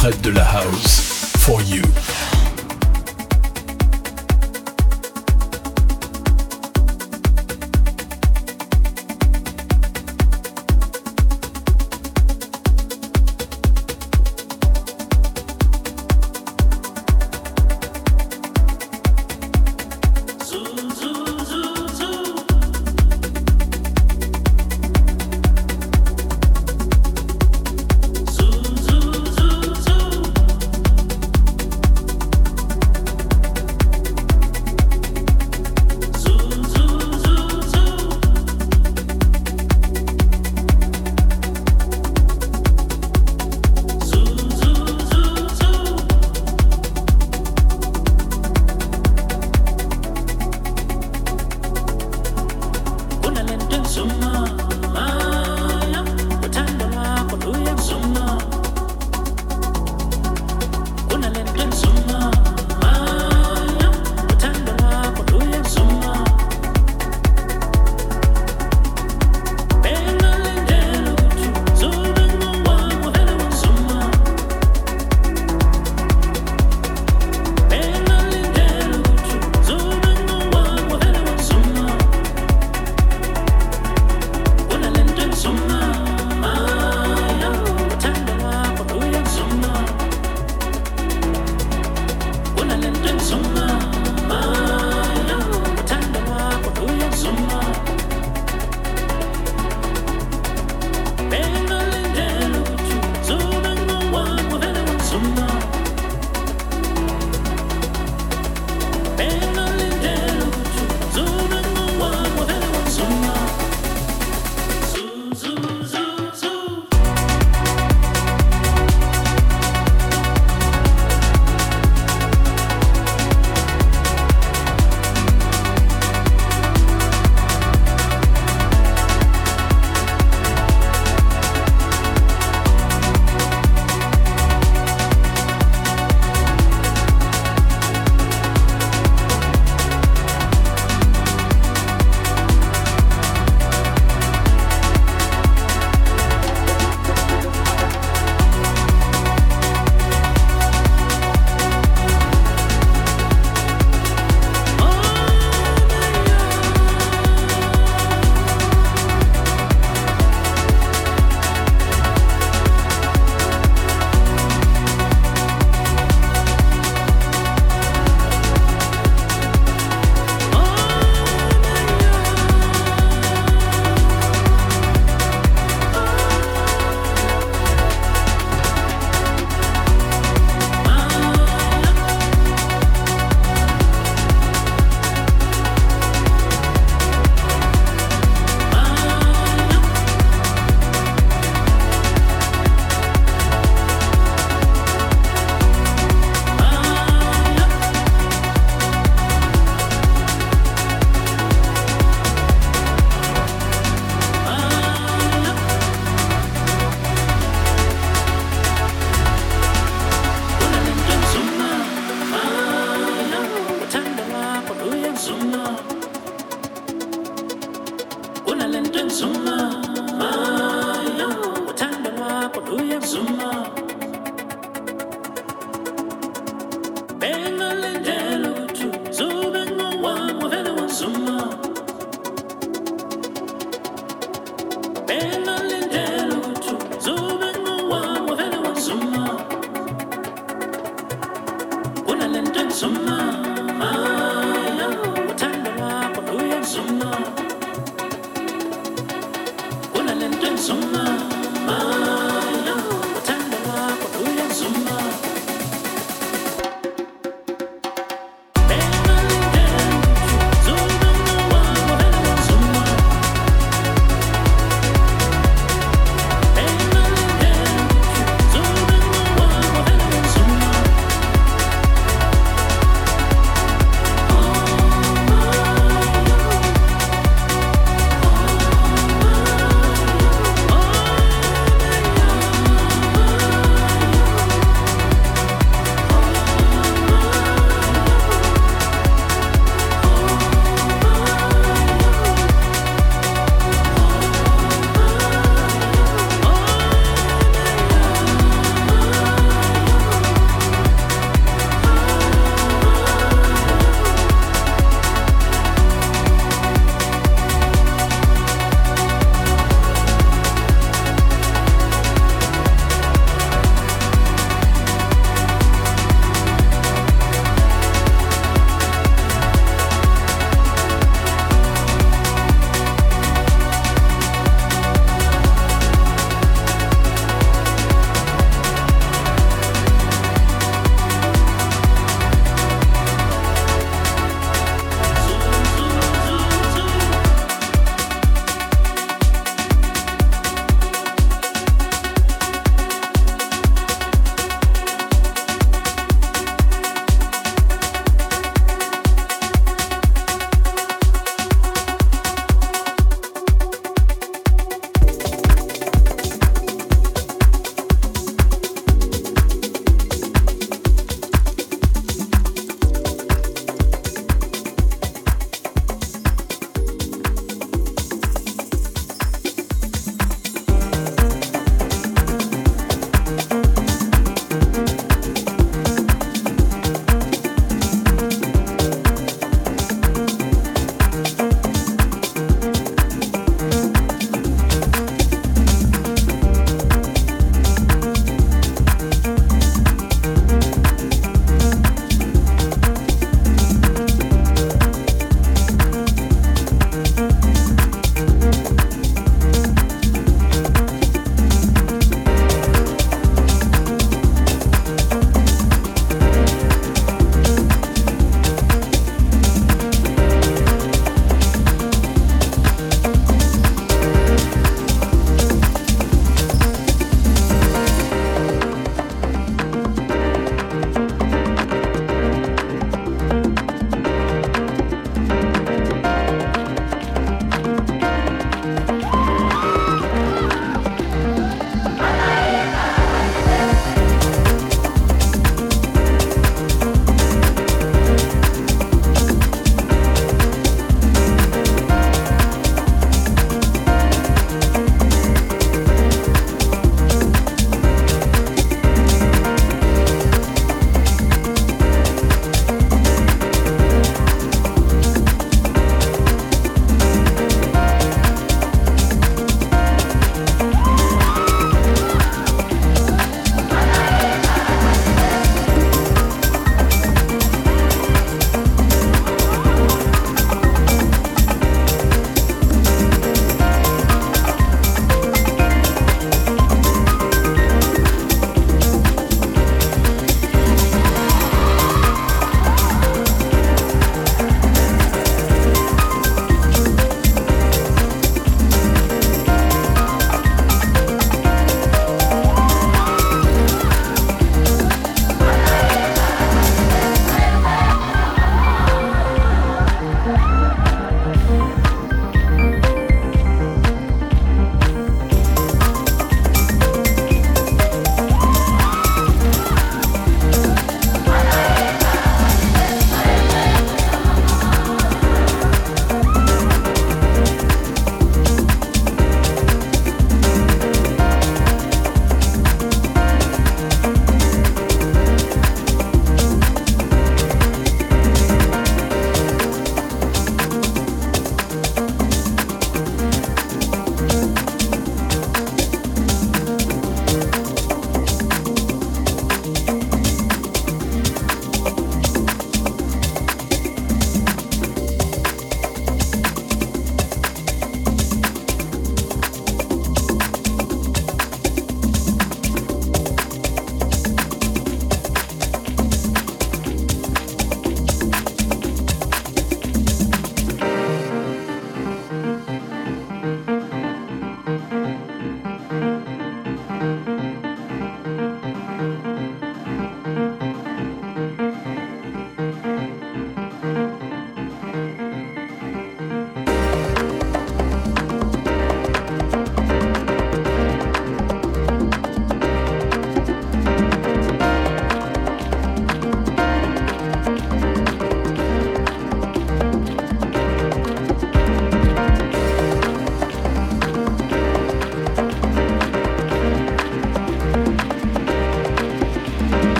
Fred de la House. For you. Hey.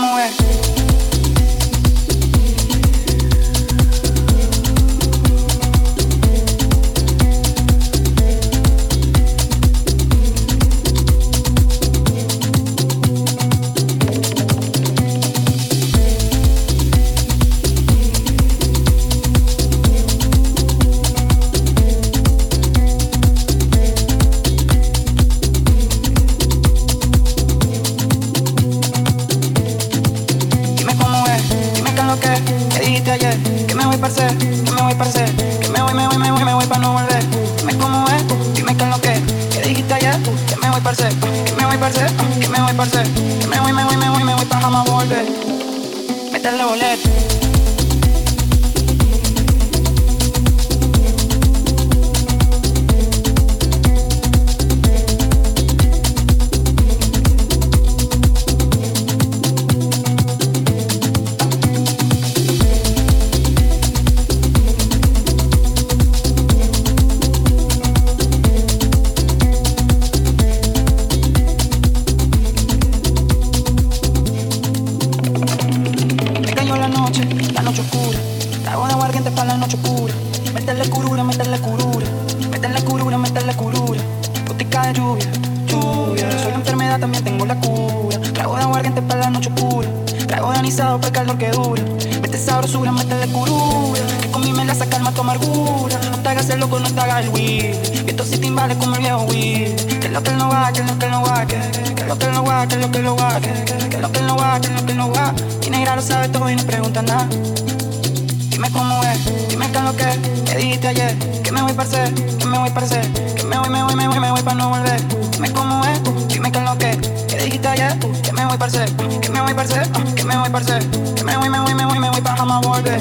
como. preguntas nada. Dime cómo es, dime qué es lo que me dijiste ayer. Que me voy para ser, que me voy para ser, que me voy, me voy, me voy, me voy para no volver. Dime cómo es, dime qué es lo que me dijiste ayer. Que me voy para ser, que me voy para hacer, que me voy para hacer, que me voy, me voy, me voy, me voy para jamás volver.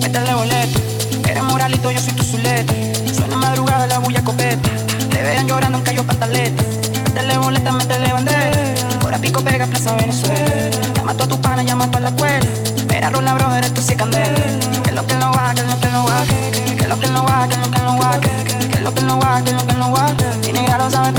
Métele boleto, eres moralito, yo soy tu zuleta. Suena madrugada la bulla copeta. Te vean llorando en callo pantaleta. Métele boleta, métele bandera. Ahora pico pega plaza Venezuela. Mató a tu pana, ya mató a la escuela. Era Rula Brother, esto sí candela. Que lo que no va, que lo que no va. Que lo que no va, que lo que no va. Que lo que no va, que lo que no va. Que lo que no va,